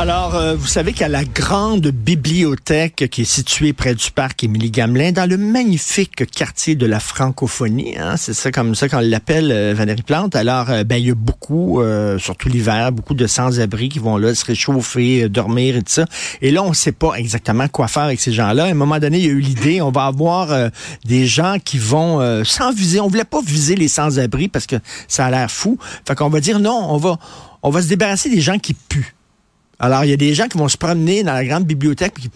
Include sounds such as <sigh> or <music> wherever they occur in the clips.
Alors, euh, vous savez qu'à la grande bibliothèque qui est située près du parc Émilie Gamelin, dans le magnifique quartier de la francophonie, hein, c'est ça comme ça qu'on l'appelle, euh, Valérie Plante. Alors, euh, ben il y a beaucoup, euh, surtout l'hiver, beaucoup de sans-abri qui vont là se réchauffer, dormir et tout ça. Et là, on ne sait pas exactement quoi faire avec ces gens-là. À un moment donné, il y a eu l'idée, on va avoir des gens qui vont sans viser. On voulait pas viser les sans-abri parce que ça a l'air fou. Fait qu'on va dire non, on va, on va se débarrasser des gens qui puent. Alors, il y a des gens qui vont se promener dans la grande bibliothèque. <laughs>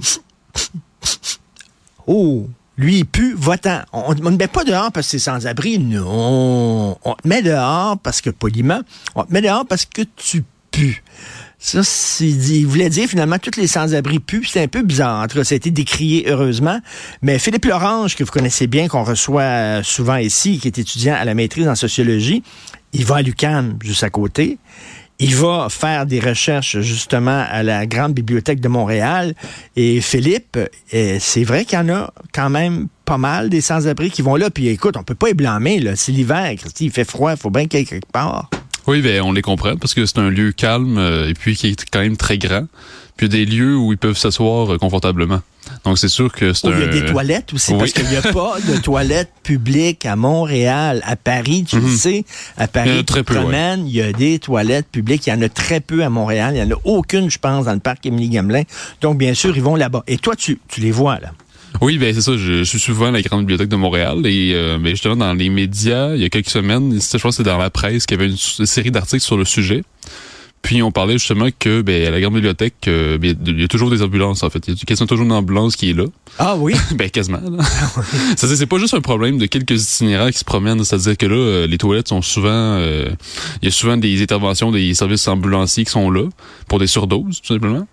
Oh, lui, il pue, va-t'en. On ne met pas dehors parce que c'est sans-abri. Non. On te met dehors parce que, poliment, on te met dehors parce que tu pues. Ça. Il voulait dire finalement tous les sans-abri puent. C'est un peu bizarre. En ça a été décrié heureusement. Mais Philippe Lorange, que vous connaissez bien, qu'on reçoit euh, souvent ici, qui est étudiant à la maîtrise en sociologie, il va à l'UCAM, juste à côté. Il va faire des recherches justement à la Grande Bibliothèque de Montréal. Et Philippe, euh, c'est vrai qu'il y en a quand même pas mal des sans-abri qui vont là. Puis écoute, on peut pas les blâmer. là. C'est l'hiver, Christy, il fait froid, il faut bien qu'il y ait quelque part. Oui, ben, on les comprend parce que c'est un lieu calme euh, et puis qui est quand même très grand. Puis des lieux où ils peuvent s'asseoir euh, confortablement. Donc c'est sûr que c'est Oh, un... il y a des toilettes aussi, oui. parce qu'il n'y a pas <laughs> de toilettes publiques à Montréal. À Paris, tu le Mhm. sais, à Il y en Paris, a très peu, ouais. il y a des toilettes publiques. Il y en a très peu à Montréal. Il n'y en a aucune, je pense, dans le parc Émilie-Gamelin. Donc, bien sûr, ils vont là-bas. Et toi, tu, tu les vois, là? Oui, ben c'est ça. Je, suis souvent à la Grande Bibliothèque de Montréal et euh, ben, justement dans les médias, il y a quelques semaines, je pense que c'est dans la presse qu'il y avait une, série d'articles sur le sujet. Puis on parlait justement que ben, à la Grande Bibliothèque, euh, ben, il y a toujours des ambulances en fait. Il y a quasiment toujours une ambulance qui est là. Ah oui? <laughs> ben quasiment. là. C'est-à-dire, <laughs> c'est pas juste un problème de quelques itinérants qui se promènent. C'est-à-dire que là, euh, les toilettes sont souvent, euh, il y a souvent des interventions des services ambulanciers qui sont là pour des surdoses tout simplement.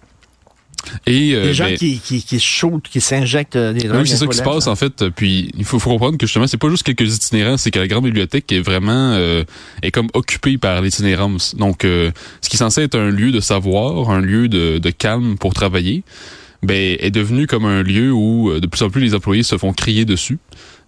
Et euh, Des gens ben, qui, qui, qui shootent, qui s'injectent euh, des drogues. oui, c'est ça qui se passe en fait. Puis il faut, faut comprendre que justement, c'est pas juste quelques itinérants, c'est que la grande bibliothèque est vraiment euh, est comme occupée par l'itinérance. Donc, euh, ce qui est censé être un lieu de savoir, un lieu de, de calme pour travailler, ben est devenu comme un lieu où euh, de plus en plus les employés se font crier dessus.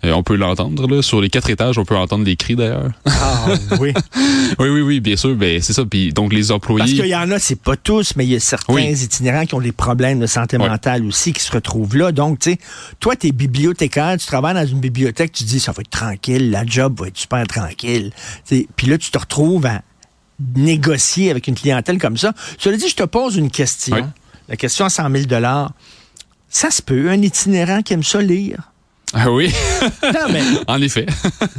Euh, on peut l'entendre là sur les quatre étages, on peut entendre des cris d'ailleurs. Ah oui. <laughs> oui, oui, oui, bien sûr. Ben c'est ça. Puis donc les employés. Parce qu'il y en a, c'est pas tous, mais il y a certains Oui. itinérants qui ont des problèmes de santé mentale aussi qui se retrouvent là. Donc, tu sais, toi, tu es bibliothécaire, tu travailles dans une bibliothèque, tu dis, ça va être tranquille, la job va être super tranquille. Puis là, tu te retrouves à négocier avec une clientèle comme ça. Cela dit, je te pose une question. Oui. La question à 100 000 Ça se peut, un itinérant qui aime ça lire. Ah oui, Non, mais <laughs> en effet.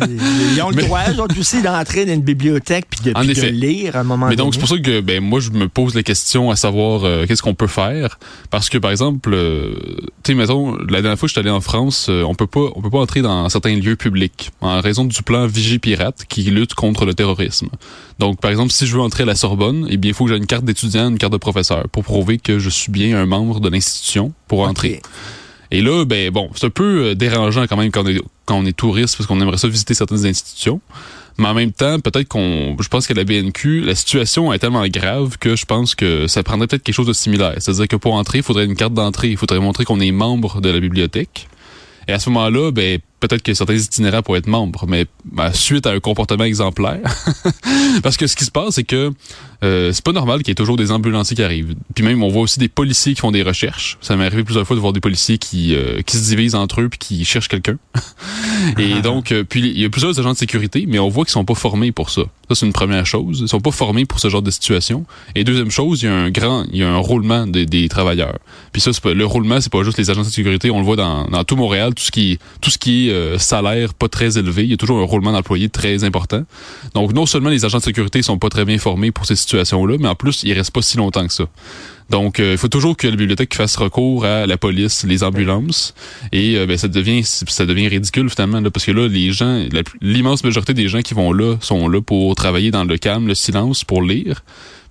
ils ont le Mais- droit, eux autres aussi, d'entrer dans une bibliothèque puis de, En puis de effet. lire à un moment Mais donné. donc, c'est pour ça que ben moi, je me pose la question à savoir euh, qu'est-ce qu'on peut faire? Parce que, par exemple, euh, tu sais, mettons, la dernière fois que je suis allé en France, euh, on peut pas on peut pas entrer dans certains lieux publics en raison du plan Vigipirate qui lutte contre le terrorisme. Donc, par exemple, si je veux entrer à la Sorbonne, eh bien, il faut que j'ai une carte d'étudiant, une carte de professeur pour prouver que je suis bien un membre de l'institution pour entrer. Et là, ben bon, c'est un peu euh, dérangeant quand même quand on est, quand on est touriste parce qu'on aimerait ça visiter certaines institutions. Mais en même temps, peut-être qu'on, je pense qu'à la BNQ, la situation est tellement grave que je pense que ça prendrait peut-être quelque chose de similaire. C'est-à-dire que pour entrer, il faudrait une carte d'entrée, il faudrait montrer qu'on est membre de la bibliothèque. Et à ce moment-là, ben peut-être que certains itinérants pourraient être membres, mais ben, suite à un comportement exemplaire. <laughs> Parce que ce qui se passe, c'est que euh, c'est pas normal qu'il y ait toujours des ambulanciers qui arrivent. Puis même, on voit aussi des policiers qui font des recherches. Ça m'est arrivé plusieurs fois de voir des policiers qui, euh, qui se divisent entre eux puis qui cherchent quelqu'un. <laughs> Et donc, euh, puis il y a plusieurs agents de sécurité, mais on voit qu'ils sont pas formés pour ça. Ça, c'est une première chose. Ils sont pas formés pour ce genre de situation. Et deuxième chose, il y a un grand, il y a un roulement des- des travailleurs. Puis ça, pas, le roulement, c'est pas juste les agents de sécurité. On le voit dans, dans tout Montréal, tout ce qui, tout ce qui est euh, salaire pas très élevé. Il y a toujours un roulement d'employés très important. Donc, non seulement les agents de sécurité sont pas très bien formés pour ces situations-là, mais en plus, ils restent pas si longtemps que ça. Donc, euh, il faut toujours que la bibliothèque fasse recours à la police, les ambulances, et euh, ben, ça devient ça devient ridicule finalement, là, parce que là, les gens, l'immense majorité des gens qui vont là sont là pour travailler dans le calme, le silence, pour lire.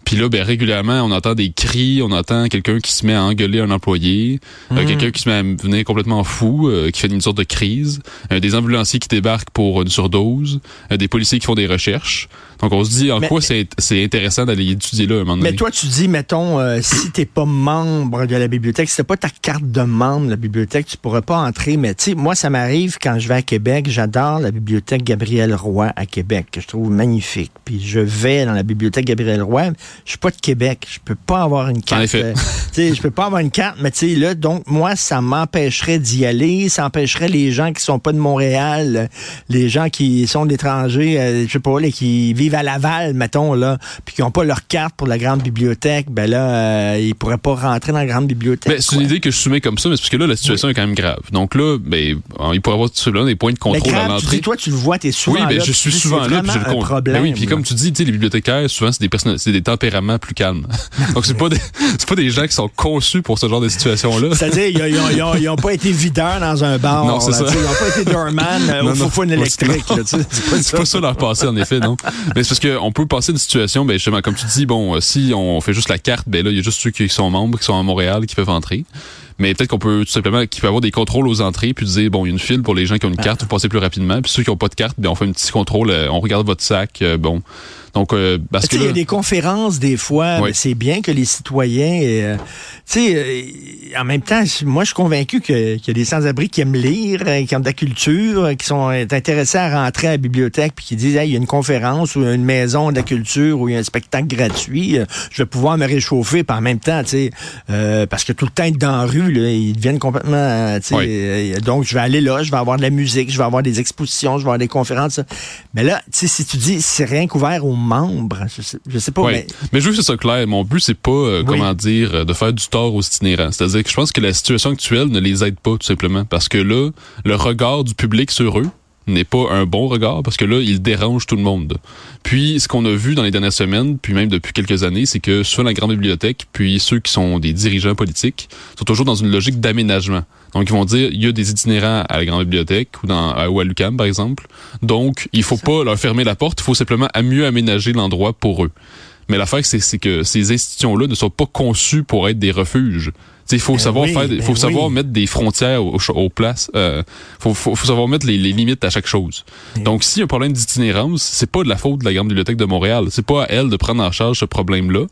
Puis là, ben, régulièrement, on entend des cris, on entend quelqu'un qui se met à engueuler un employé, euh, Mhm. quelqu'un qui se met à devenir complètement fou, euh, qui fait une sorte de crise, euh, des ambulanciers qui débarquent pour une surdose, euh, des policiers qui font des recherches. Donc on se dit en Mais- quoi c'est c'est intéressant d'aller étudier là un moment donné? Mais toi, tu dis, mettons, euh, si t'es pas membre de la bibliothèque, si t'as pas ta carte de membre de la bibliothèque, tu pourrais pas entrer. Mais tu sais, moi, ça m'arrive quand je vais à Québec, j'adore la bibliothèque Gabriel Roy à Québec, que je trouve magnifique. Puis je vais dans la bibliothèque Gabriel Roy, je suis pas de Québec, je peux pas avoir une carte. effet. euh, je peux pas avoir une carte, mais tu sais, là, donc, moi, ça m'empêcherait d'y aller, ça empêcherait les gens qui sont pas de Montréal, euh, les gens qui sont d'étrangers, euh, je sais pas, là, qui vivent à Laval, mettons, là, puis qui ont pas leur carte pour la grande bibliothèque, ben là, euh, ils pourraient pas rentrer dans la grande bibliothèque. Ben, c'est une idée que je soumets comme ça, mais c'est parce que là, la situation est quand même grave. Donc là, ben, il pourrait y avoir simplement des points de contrôle à grave, tu l'entrée. dis, toi, tu le vois, t'es souvent Oui, ben, là, je puis suis souvent là, puis je le problème. Ben oui, puis là. comme tu dis, les bibliothécaires, souvent, c'est des personnes, c'est des plus calmes. <laughs> Donc, c'est pas des, c'est pas des gens qui sont conçus pour ce genre de situation-là. <laughs> C'est-à-dire, ils, ils, ils ont, ils ont pas été videurs dans un bar. Non, c'est là, ça. Ils ont pas été doorman <laughs> euh, Non, au électrique. là, c'est pas pas ça leur passé, en effet, non. Mais c'est parce qu'on peut passer une situation, ben, justement, comme tu dis, bon, euh, si on fait juste la carte, ben là, il y a juste ceux qui sont membres, qui sont à Montréal, qui peuvent entrer. Mais peut-être qu'on peut tout simplement, qu'il peut avoir des contrôles aux entrées, puis dire, bon, il y a une file pour les gens qui ont une carte, vous passez plus rapidement. Puis ceux qui ont pas de carte, ben, on fait un petit contrôle, euh, on regarde votre sac, euh, bon. Donc, euh, parce Tu que sais, il y a des conférences des fois, c'est bien que les citoyens, euh, tu sais, euh, en même temps, moi je suis convaincu que- qu'il y a des sans-abri qui aiment lire, qui ont de la culture, qui sont intéressés à rentrer à la bibliothèque, puis qui disent, hey, il y a une conférence ou une maison de la culture ou il y a un spectacle gratuit, je vais pouvoir me réchauffer, puis en même temps, tu sais, parce que tout le temps être dans la rue, là, ils deviennent complètement, euh, Oui. euh, donc je vais aller là, je vais avoir de la musique, je vais avoir des expositions, je vais avoir des conférences. ça. Mais là, si tu dis c'est rien qu'ouvert aux membres, je sais, je sais pas, mais Mais je veux que ce soit clair. Mon but, c'est pas, euh, Oui. comment dire, de faire du tort aux itinérants. C'est-à-dire que je pense que la situation actuelle ne les aide pas, tout simplement. Parce que là, le regard du public sur eux n'est pas un bon regard parce que là, il dérange tout le monde. Puis, ce qu'on a vu dans les dernières semaines, puis même depuis quelques années, c'est que soit la grande bibliothèque, puis ceux qui sont des dirigeants politiques, sont toujours dans une logique d'aménagement. Donc, ils vont dire, il y a des itinérants à la grande bibliothèque ou, dans, à- ou à l'UQAM, par exemple. Donc, il faut pas leur fermer la porte, il faut simplement mieux aménager l'endroit pour eux. Mais l'affaire, c'est que ces institutions-là ne sont pas conçues pour être des refuges. Il faut Ben savoir oui, faire, ben faut savoir oui. mettre des frontières aux, aux places. Euh, faut, faut, faut savoir mettre les, les limites à chaque chose. Donc, s'il y a un problème d'itinérance, c'est pas de la faute de la Grande Bibliothèque de Montréal. C'est pas à elle de prendre en charge ce problème-là.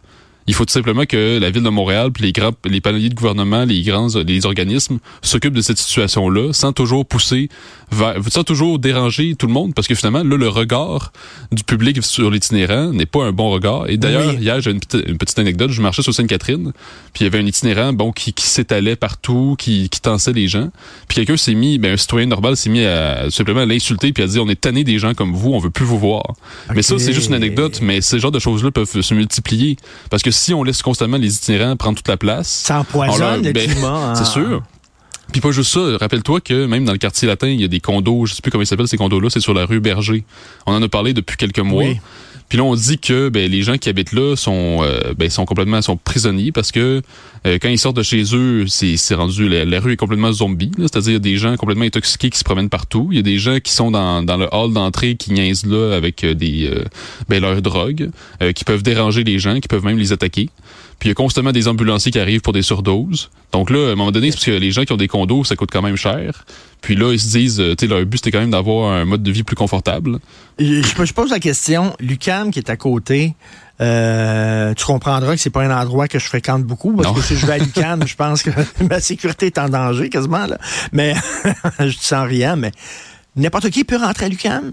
Il faut tout simplement que la ville de Montréal, puis les grands, les paliers de gouvernement, les grands, les organismes s'occupent de cette situation-là, sans toujours pousser, vers, sans toujours déranger tout le monde, parce que finalement, là, le regard du public sur l'itinérant n'est pas un bon regard. Et d'ailleurs, Oui. hier, j'ai une, petite- une petite anecdote. Je marchais sur Sainte-Catherine, puis il y avait un itinérant, bon, qui, qui s'étalait partout, qui, qui tensait les gens. Puis quelqu'un s'est mis, ben, un citoyen normal s'est mis à, simplement à l'insulter, puis à dire, on est tanné des gens comme vous, on veut plus vous voir. Mais ça, c'est juste une anecdote, mais ce genre de choses-là peuvent se multiplier. Parce que si on laisse constamment les itinérants prendre toute la place, ça on leur- empoisonne le ben, climat. <laughs> hein. c'est sûr. Puis pas juste ça, rappelle-toi que même dans le quartier latin, il y a des condos, je sais plus comment ils s'appellent ces condos-là, c'est sur la rue Berger. On en a parlé depuis quelques mois. Oui. Puis là, on dit que ben, les gens qui habitent là sont, euh, ben, sont complètement sont prisonniers parce que euh, quand ils sortent de chez eux, c'est c'est rendu la, la rue est complètement zombie. C'est-à-dire il y a des gens complètement intoxiqués qui se promènent partout. Il y a des gens qui sont dans, dans le hall d'entrée qui niaisent là avec euh, des euh, ben, leurs drogues, euh, qui peuvent déranger les gens, qui peuvent même les attaquer. Puis il y a constamment des ambulanciers qui arrivent pour des surdoses. Donc là, à un moment donné, c'est parce que les gens qui ont des condos, ça coûte quand même cher. Puis là, ils se disent, euh, tu sais, leur but c'était quand même d'avoir un mode de vie plus confortable. Je, je- je pose la question, Lucam qui est à côté, euh, tu comprendras que c'est pas un endroit que je fréquente beaucoup parce Non. que si je vais à <laughs> Lucam, je pense que <laughs> ma sécurité est en danger quasiment là. Mais <laughs> je dis sans rien, mais n'importe qui peut rentrer à Lucam?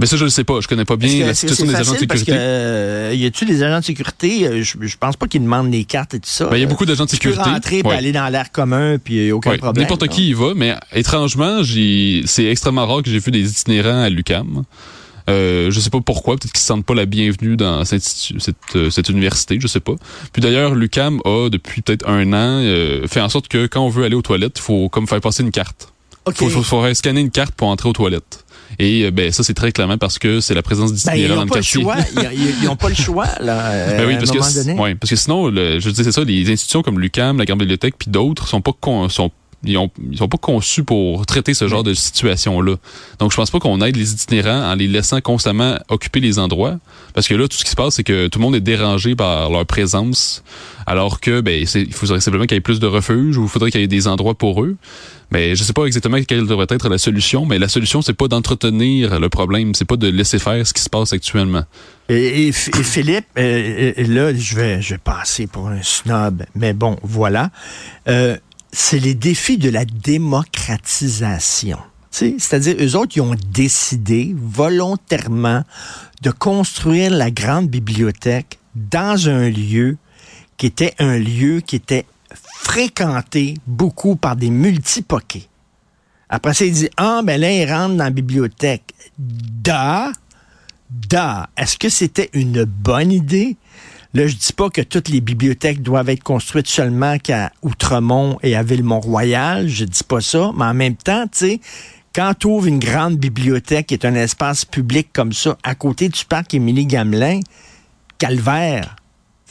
Mais ça, je le sais pas. Je connais pas bien que- la situation des agents de parce sécurité. que euh, y a-tu des agents de sécurité? Euh, Je, je pense pas qu'ils demandent des cartes et tout ça. Ben, il y a beaucoup d'agents de Tu peux sécurité. rentrer Ouais. aller dans l'air commun puis aucun Ouais, problème. N'importe qui y va, mais étrangement, c'est extrêmement rare que j'ai vu des itinérants à l'UCAM. Euh, je sais pas pourquoi, peut-être qu'ils se sentent pas la bienvenue dans cette, cette, euh, cette université, je sais pas. Puis d'ailleurs, l'UCAM a depuis peut-être un an euh, fait en sorte que quand on veut aller aux toilettes, il faut comme faire passer une carte. OK. Faut, faut, faut scanner une carte pour entrer aux toilettes. Et euh, ben ça c'est très clairement parce que c'est la présence Ben, d'itinérants n'ont dans le pas le quartier. choix. <laughs> Ils- n'ont pas le choix, là, euh, Ben oui, à parce un que, moment c- donné. ouais, parce que sinon, le, je dis c'est ça, les institutions comme l'UCAM, la Grande Bibliothèque, puis d'autres sont pas sont ils, ont, ils sont pas conçus pour traiter ce genre de situation-là. Donc, je pense pas qu'on aide les itinérants en les laissant constamment occuper les endroits. Parce que là, tout ce qui se passe, c'est que tout le monde est dérangé par leur présence. Alors que, ben, il faudrait simplement qu'il y ait plus de refuges ou il faudrait qu'il y ait des endroits pour eux. Mais je sais pas exactement quelle devrait être la solution, mais la solution, c'est pas d'entretenir le problème, c'est pas de laisser faire ce qui se passe actuellement. Et, Philippe, euh, là, je vais, je vais passer pour un snob, mais bon, voilà. Euh, c'est les défis de la démocratisation. C'est-à-dire, eux autres, ils ont décidé volontairement de construire la grande bibliothèque dans un lieu qui était un lieu qui était fréquenté beaucoup par des multipoquets. Après ça, il dit, ah, ben là, ils rentrent dans la bibliothèque. Da, da. Est-ce que c'était une bonne idée? Là, je dis pas que toutes les bibliothèques doivent être construites seulement qu'à Outremont et à Villemont-Royal. Je dis pas ça. Mais en même temps, tu sais, quand tu ouvres une grande bibliothèque qui est un espace public comme ça, à côté du parc Émilie-Gamelin, calvaire.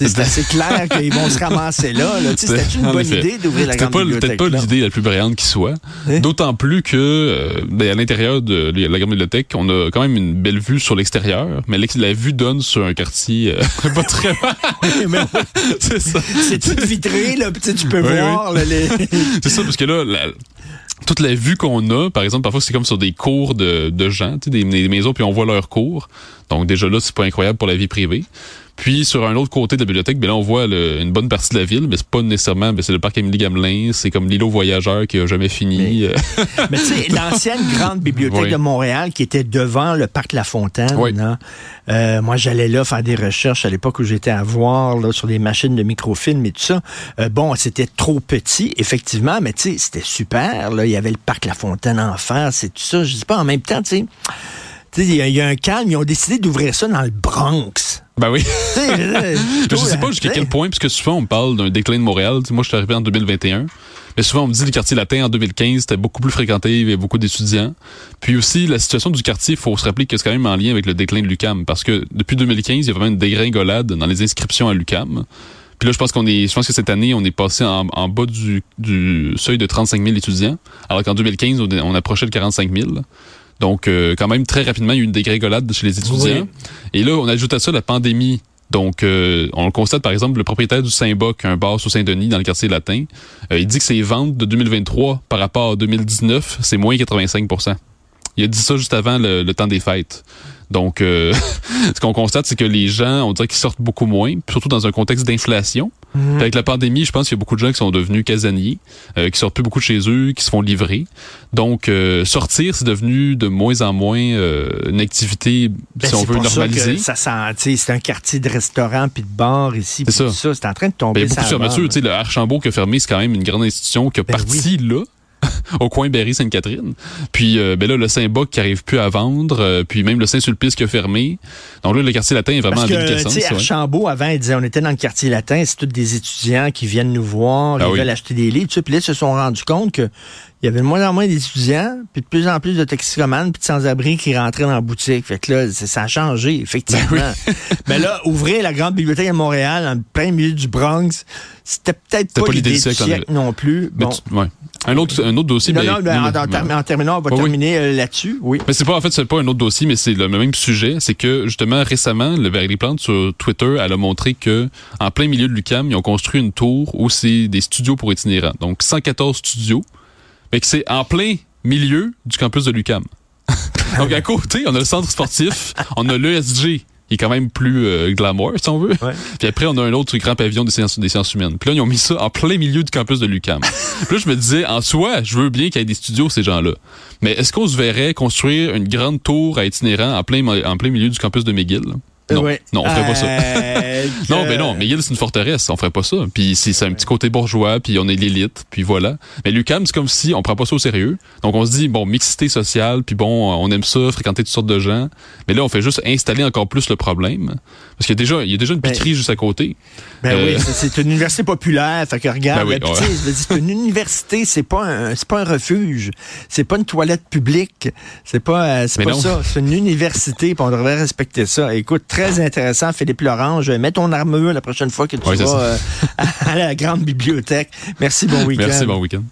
C'est assez clair qu'ils vont se ramasser là. C'était une bonne idée d'ouvrir la grande bibliothèque. C'était pas l'idée la plus brillante qui soit. Hein? D'autant plus que euh, ben, à l'intérieur de la grande bibliothèque, on a quand même une belle vue sur l'extérieur, mais la vue donne sur un quartier euh, <laughs> pas très <laughs> C'est ça. C'est tout vitré, là. Tu peux voir. les... <laughs> C'est ça, parce que là, toute la vue qu'on a, par exemple, parfois c'est comme sur des cours de, de gens, des, des maisons, puis on voit leurs cours. Donc déjà là, c'est pas incroyable pour la vie privée. Puis sur un autre côté de la bibliothèque, bien là, on voit une bonne partie de la ville, mais c'est pas nécessairement, c'est le parc Émilie Gamelin, c'est comme l'îlot voyageur qui a jamais fini. Mais, <laughs> tu sais, l'ancienne grande bibliothèque de Montréal qui était devant le parc La Fontaine. Hein, euh, moi, j'allais là faire des recherches à l'époque où j'étais à voir là, sur les machines de microfilm et tout ça. Euh, bon, c'était trop petit, effectivement, mais tu sais, c'était super. Là. Il y avait le parc La Fontaine en face c'est tout ça. Je dis pas en même temps, tu sais il y, a un calme, ils ont décidé d'ouvrir ça dans le Bronx. Ben oui. <laughs> je sais pas jusqu'à quel point, puisque souvent on parle d'un déclin de Montréal. moi, je suis arrivé en 2021. Mais souvent, on me dit que le quartier latin en 2015, c'était beaucoup plus fréquenté, il y avait beaucoup d'étudiants. Puis aussi, la situation du quartier, il faut se rappeler que c'est quand même en lien avec le déclin de l'UCAM. Parce que depuis 2015, il y a vraiment une dégringolade dans les inscriptions à l'UCAM. Puis là, je pense qu'on est, je pense que cette année, on est passé en, bas du, seuil de 35 000 étudiants, alors qu'en 2015, on, on approchait le 45 000. Donc, euh, quand même, très rapidement, il y a eu une dégrégolade chez les étudiants. Et là, on ajoute à ça la pandémie. Donc, euh, on le constate, par exemple, le propriétaire du Saint-Boc, un bar sous Saint-Denis, dans le quartier latin, euh, il dit que ses ventes de 2023 par rapport à 2019, c'est moins 85% Il a dit ça juste avant le temps des fêtes. Donc, euh, <laughs> ce qu'on constate, c'est que les gens, on dirait qu'ils sortent beaucoup moins, surtout dans un contexte d'inflation. Mhm. Avec la pandémie, je pense qu'il y a beaucoup de gens qui sont devenus casaniers, euh, qui sortent plus beaucoup de chez eux, qui se font livrer. Donc, euh, sortir, c'est devenu de moins en moins une activité, ben, si on veut normaliser. Ça, ça c'est un quartier de restaurants puis de bars ici. C'est ça. C'est en train de tomber. Ben, beaucoup sur mesure. Le Archambault qui a fermé, c'est quand même une grande institution qui a ben parti là. Au coin Berry-Sainte-Catherine. Puis euh, ben là, le Saint-Boc qui arrive plus à vendre, euh, puis même le Saint-Sulpice qui a fermé. Donc là, le quartier latin est vraiment Parce en Archambault, avant, il disait on était dans le quartier latin, c'est tous des étudiants qui viennent nous voir, ah ils veulent acheter des livres. Puis là, ils se sont rendus compte que il y avait de moins en moins d'étudiants, puis de plus en plus de toxicomanes, puis de sans-abri qui rentraient dans la boutique. Fait que là, ça a changé, effectivement. Ben Mais <laughs> là, ouvrir la grande bibliothèque de Montréal, en plein milieu du Bronx, c'était peut-être pas, l'idée du siècle non plus. Bon. Un autre, un autre dossier. Non, mais, non, en, terminant, on va terminer euh, là-dessus. Oui. Mais c'est pas, en fait, c'est pas un autre dossier, mais c'est le même sujet. C'est que, justement, récemment, le Valérie Plante sur Twitter, elle a montré que, en plein milieu de l'UCAM, ils ont construit une tour où c'est des studios pour itinérants. Donc, 114 studios. Mais que c'est en plein milieu du campus de l'UCAM. <laughs> Donc, à côté, on a le centre sportif, on a l'ESG, qui est quand même plus euh, glamour, si on veut. <laughs> Puis après, on a un autre grand pavillon des sciences, des sciences humaines. Puis là, ils ont mis ça en plein milieu du campus de l'UCAM. <laughs> Puis là, je me disais, en soi, je veux bien qu'il y ait des studios, ces gens-là. Mais est-ce qu'on se verrait construire une grande tour à itinérant en plein, en plein milieu du campus de McGill? Non, non, on ferait pas ça. Euh, <laughs> non, mais non, McGill, c'est une forteresse, on ferait pas ça. Puis c'est un petit côté bourgeois, puis on est l'élite, puis voilà. Mais l'UCAM, c'est comme si on prend pas ça au sérieux. Donc on se dit, bon, mixité sociale, puis bon, on aime ça, fréquenter toutes sortes de gens. Mais là, on fait juste installer encore plus le problème. Parce qu'il y a déjà, il y a déjà une ben, piquerie juste à côté. Ben oui, euh, c'est une université populaire. Fait que regarde, ben c'est une université, c'est pas un, c'est pas un refuge. C'est pas une toilette publique. C'est pas, euh, c'est pas ça. C'est une université, puis on devrait respecter ça. Écoute, très intéressant, Philippe Laurent. Je mets ton armure la prochaine fois que tu vas euh, <laughs> à la grande bibliothèque. Merci, bon week-end. Merci, bon week-end.